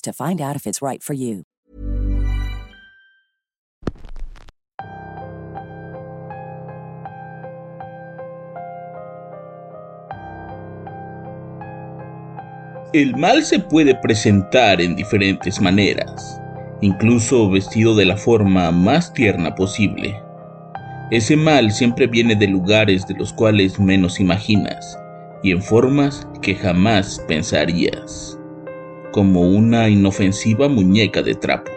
to find out if it's right for you. El mal se puede presentar en diferentes maneras, incluso vestido de la forma más tierna posible. Ese mal siempre viene de lugares de los cuales menos imaginas y en formas que jamás pensarías como una inofensiva muñeca de trapo.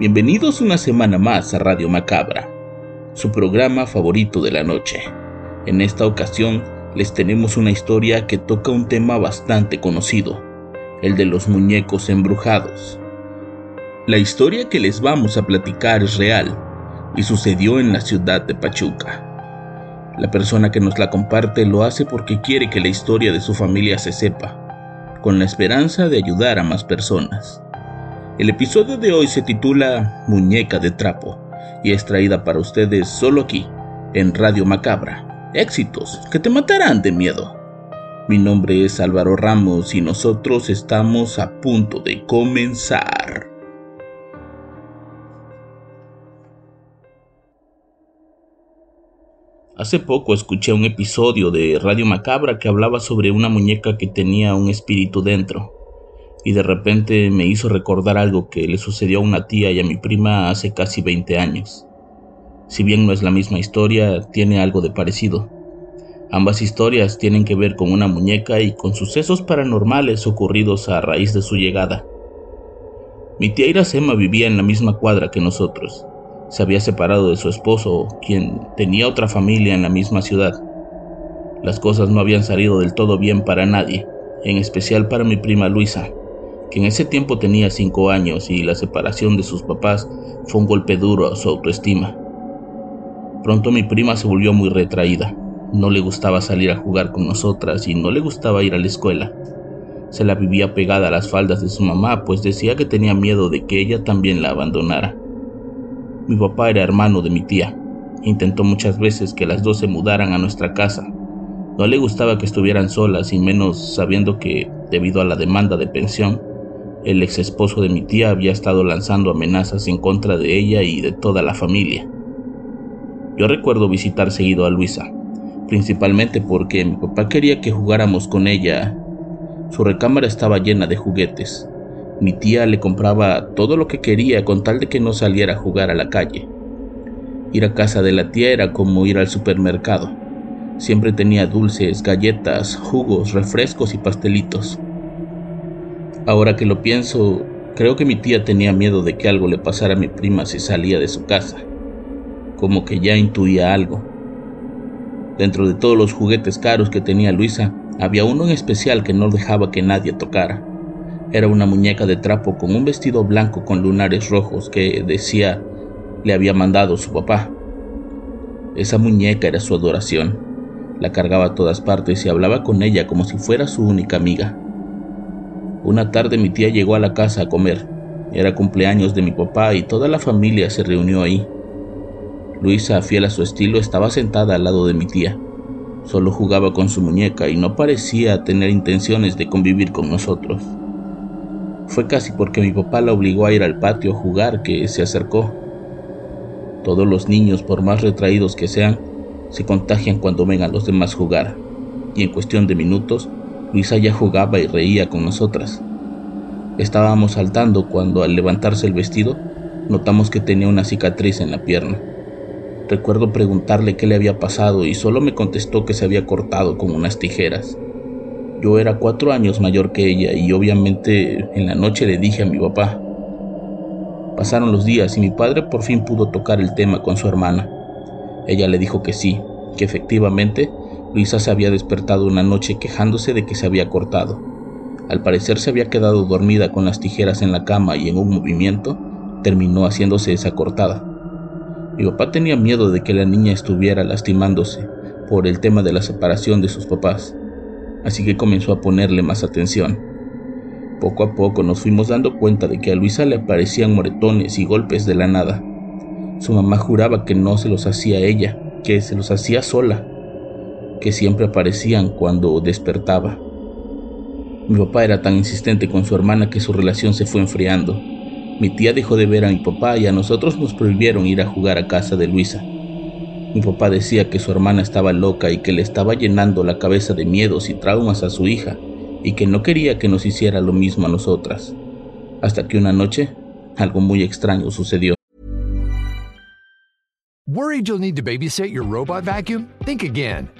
Bienvenidos una semana más a Radio Macabra, su programa favorito de la noche. En esta ocasión les tenemos una historia que toca un tema bastante conocido, el de los muñecos embrujados. La historia que les vamos a platicar es real y sucedió en la ciudad de Pachuca. La persona que nos la comparte lo hace porque quiere que la historia de su familia se sepa con la esperanza de ayudar a más personas. El episodio de hoy se titula Muñeca de Trapo y es traída para ustedes solo aquí, en Radio Macabra. Éxitos que te matarán de miedo. Mi nombre es Álvaro Ramos y nosotros estamos a punto de comenzar. Hace poco escuché un episodio de Radio Macabra que hablaba sobre una muñeca que tenía un espíritu dentro, y de repente me hizo recordar algo que le sucedió a una tía y a mi prima hace casi 20 años. Si bien no es la misma historia, tiene algo de parecido. Ambas historias tienen que ver con una muñeca y con sucesos paranormales ocurridos a raíz de su llegada. Mi tía Iracema vivía en la misma cuadra que nosotros, se había separado de su esposo, quien tenía otra familia en la misma ciudad. Las cosas no habían salido del todo bien para nadie, en especial para mi prima Luisa, que en ese tiempo tenía cinco años y la separación de sus papás fue un golpe duro a su autoestima. Pronto mi prima se volvió muy retraída. No le gustaba salir a jugar con nosotras y no le gustaba ir a la escuela. Se la vivía pegada a las faldas de su mamá, pues decía que tenía miedo de que ella también la abandonara. Mi papá era hermano de mi tía. Intentó muchas veces que las dos se mudaran a nuestra casa. No le gustaba que estuvieran solas y menos sabiendo que, debido a la demanda de pensión, el ex esposo de mi tía había estado lanzando amenazas en contra de ella y de toda la familia. Yo recuerdo visitar seguido a Luisa, principalmente porque mi papá quería que jugáramos con ella. Su recámara estaba llena de juguetes, mi tía le compraba todo lo que quería con tal de que no saliera a jugar a la calle. Ir a casa de la tía era como ir al supermercado. Siempre tenía dulces, galletas, jugos, refrescos y pastelitos. Ahora que lo pienso, creo que mi tía tenía miedo de que algo le pasara a mi prima si salía de su casa. Como que ya intuía algo. Dentro de todos los juguetes caros que tenía Luisa, había uno en especial que no dejaba que nadie tocara. Era una muñeca de trapo con un vestido blanco con lunares rojos que decía le había mandado su papá. Esa muñeca era su adoración. La cargaba a todas partes y hablaba con ella como si fuera su única amiga. Una tarde mi tía llegó a la casa a comer. Era cumpleaños de mi papá y toda la familia se reunió ahí. Luisa, fiel a su estilo, estaba sentada al lado de mi tía. Solo jugaba con su muñeca y no parecía tener intenciones de convivir con nosotros. Fue casi porque mi papá la obligó a ir al patio a jugar que se acercó. Todos los niños, por más retraídos que sean, se contagian cuando ven a los demás jugar, y en cuestión de minutos, Luisa ya jugaba y reía con nosotras. Estábamos saltando cuando al levantarse el vestido notamos que tenía una cicatriz en la pierna. Recuerdo preguntarle qué le había pasado y solo me contestó que se había cortado con unas tijeras. Yo era cuatro años mayor que ella y obviamente en la noche le dije a mi papá. Pasaron los días y mi padre por fin pudo tocar el tema con su hermana. Ella le dijo que sí, que efectivamente Luisa se había despertado una noche quejándose de que se había cortado. Al parecer se había quedado dormida con las tijeras en la cama y en un movimiento terminó haciéndose esa cortada. Mi papá tenía miedo de que la niña estuviera lastimándose por el tema de la separación de sus papás, así que comenzó a ponerle más atención. Poco a poco nos fuimos dando cuenta de que a Luisa le aparecían moretones y golpes de la nada. Su mamá juraba que no se los hacía ella, que se los hacía sola, que siempre aparecían cuando despertaba. Mi papá era tan insistente con su hermana que su relación se fue enfriando. Mi tía dejó de ver a mi papá y a nosotros nos prohibieron ir a jugar a casa de Luisa. Mi papá decía que su hermana estaba loca y que le estaba llenando la cabeza de miedos y traumas a su hija y que no quería que nos hiciera lo mismo a nosotras. Hasta que una noche algo muy extraño sucedió. Worried you'll need to babysit your robot vacuum? Think again.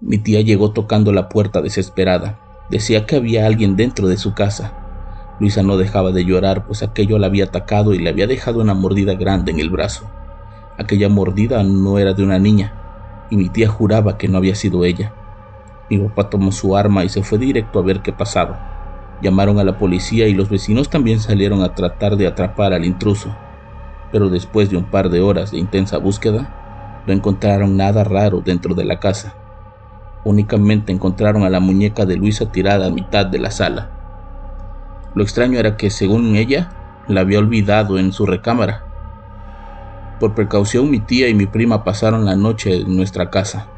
Mi tía llegó tocando la puerta desesperada. Decía que había alguien dentro de su casa. Luisa no dejaba de llorar, pues aquello la había atacado y le había dejado una mordida grande en el brazo. Aquella mordida no era de una niña, y mi tía juraba que no había sido ella. Mi papá tomó su arma y se fue directo a ver qué pasaba. Llamaron a la policía y los vecinos también salieron a tratar de atrapar al intruso. Pero después de un par de horas de intensa búsqueda, no encontraron nada raro dentro de la casa. Únicamente encontraron a la muñeca de Luisa tirada a mitad de la sala. Lo extraño era que, según ella, la había olvidado en su recámara. Por precaución mi tía y mi prima pasaron la noche en nuestra casa.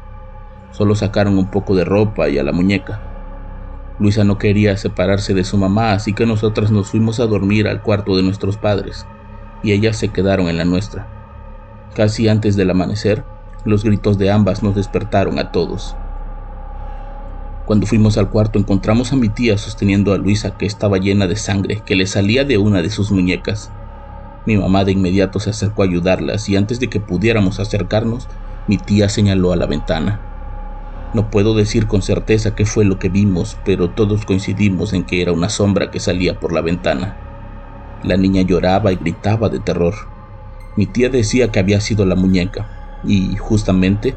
Solo sacaron un poco de ropa y a la muñeca. Luisa no quería separarse de su mamá, así que nosotras nos fuimos a dormir al cuarto de nuestros padres, y ellas se quedaron en la nuestra. Casi antes del amanecer, los gritos de ambas nos despertaron a todos. Cuando fuimos al cuarto encontramos a mi tía sosteniendo a Luisa que estaba llena de sangre que le salía de una de sus muñecas. Mi mamá de inmediato se acercó a ayudarlas y antes de que pudiéramos acercarnos, mi tía señaló a la ventana. No puedo decir con certeza qué fue lo que vimos, pero todos coincidimos en que era una sombra que salía por la ventana. La niña lloraba y gritaba de terror. Mi tía decía que había sido la muñeca, y justamente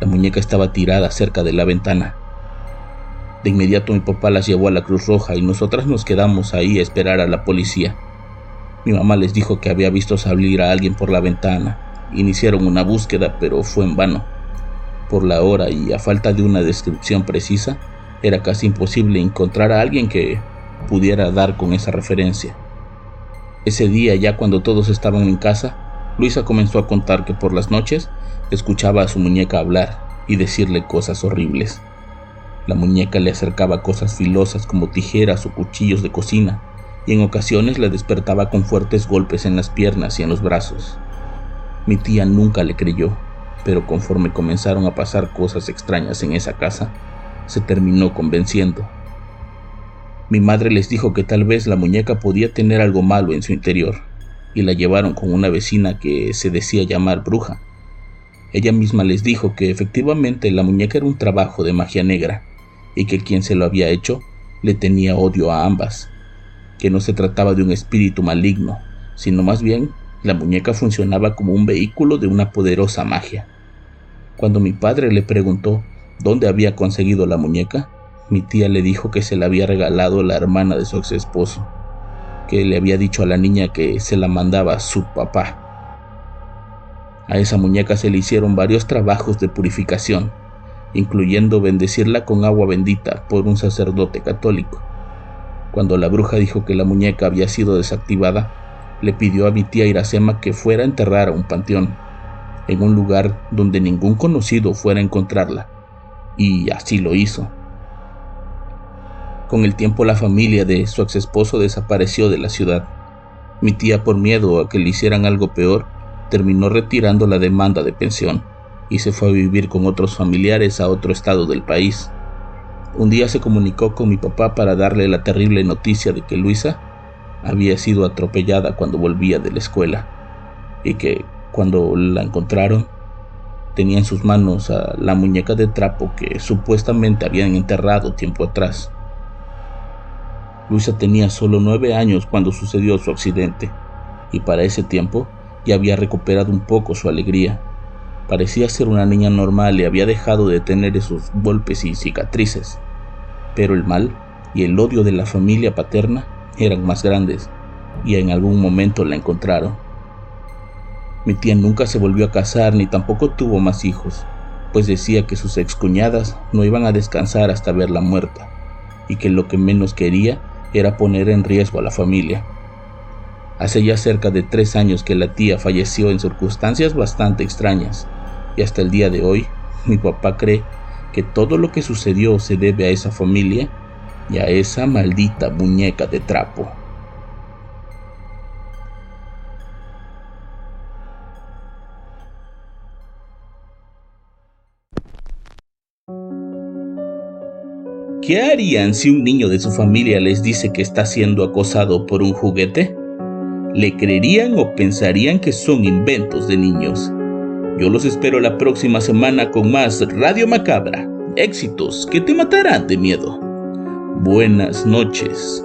la muñeca estaba tirada cerca de la ventana. De inmediato mi papá las llevó a la Cruz Roja y nosotras nos quedamos ahí a esperar a la policía. Mi mamá les dijo que había visto salir a alguien por la ventana. Iniciaron una búsqueda, pero fue en vano. Por la hora y a falta de una descripción precisa, era casi imposible encontrar a alguien que pudiera dar con esa referencia. Ese día, ya cuando todos estaban en casa, Luisa comenzó a contar que por las noches escuchaba a su muñeca hablar y decirle cosas horribles. La muñeca le acercaba cosas filosas como tijeras o cuchillos de cocina, y en ocasiones la despertaba con fuertes golpes en las piernas y en los brazos. Mi tía nunca le creyó, pero conforme comenzaron a pasar cosas extrañas en esa casa, se terminó convenciendo. Mi madre les dijo que tal vez la muñeca podía tener algo malo en su interior, y la llevaron con una vecina que se decía llamar bruja. Ella misma les dijo que efectivamente la muñeca era un trabajo de magia negra, y que quien se lo había hecho le tenía odio a ambas, que no se trataba de un espíritu maligno, sino más bien la muñeca funcionaba como un vehículo de una poderosa magia. Cuando mi padre le preguntó dónde había conseguido la muñeca, mi tía le dijo que se la había regalado la hermana de su ex esposo, que le había dicho a la niña que se la mandaba su papá. A esa muñeca se le hicieron varios trabajos de purificación, incluyendo bendecirla con agua bendita por un sacerdote católico. Cuando la bruja dijo que la muñeca había sido desactivada, le pidió a mi tía Iracema que fuera a enterrar a un panteón, en un lugar donde ningún conocido fuera a encontrarla, y así lo hizo. Con el tiempo la familia de su ex esposo desapareció de la ciudad. Mi tía, por miedo a que le hicieran algo peor, terminó retirando la demanda de pensión y se fue a vivir con otros familiares a otro estado del país. Un día se comunicó con mi papá para darle la terrible noticia de que Luisa había sido atropellada cuando volvía de la escuela y que cuando la encontraron tenía en sus manos a la muñeca de trapo que supuestamente habían enterrado tiempo atrás. Luisa tenía solo nueve años cuando sucedió su accidente y para ese tiempo ya había recuperado un poco su alegría. Parecía ser una niña normal y había dejado de tener esos golpes y cicatrices. Pero el mal y el odio de la familia paterna eran más grandes y en algún momento la encontraron. Mi tía nunca se volvió a casar ni tampoco tuvo más hijos, pues decía que sus excuñadas no iban a descansar hasta verla muerta y que lo que menos quería era poner en riesgo a la familia. Hace ya cerca de tres años que la tía falleció en circunstancias bastante extrañas y hasta el día de hoy mi papá cree que todo lo que sucedió se debe a esa familia y a esa maldita muñeca de trapo. ¿Qué harían si un niño de su familia les dice que está siendo acosado por un juguete? ¿Le creerían o pensarían que son inventos de niños? Yo los espero la próxima semana con más Radio Macabra. Éxitos que te matarán de miedo. Buenas noches.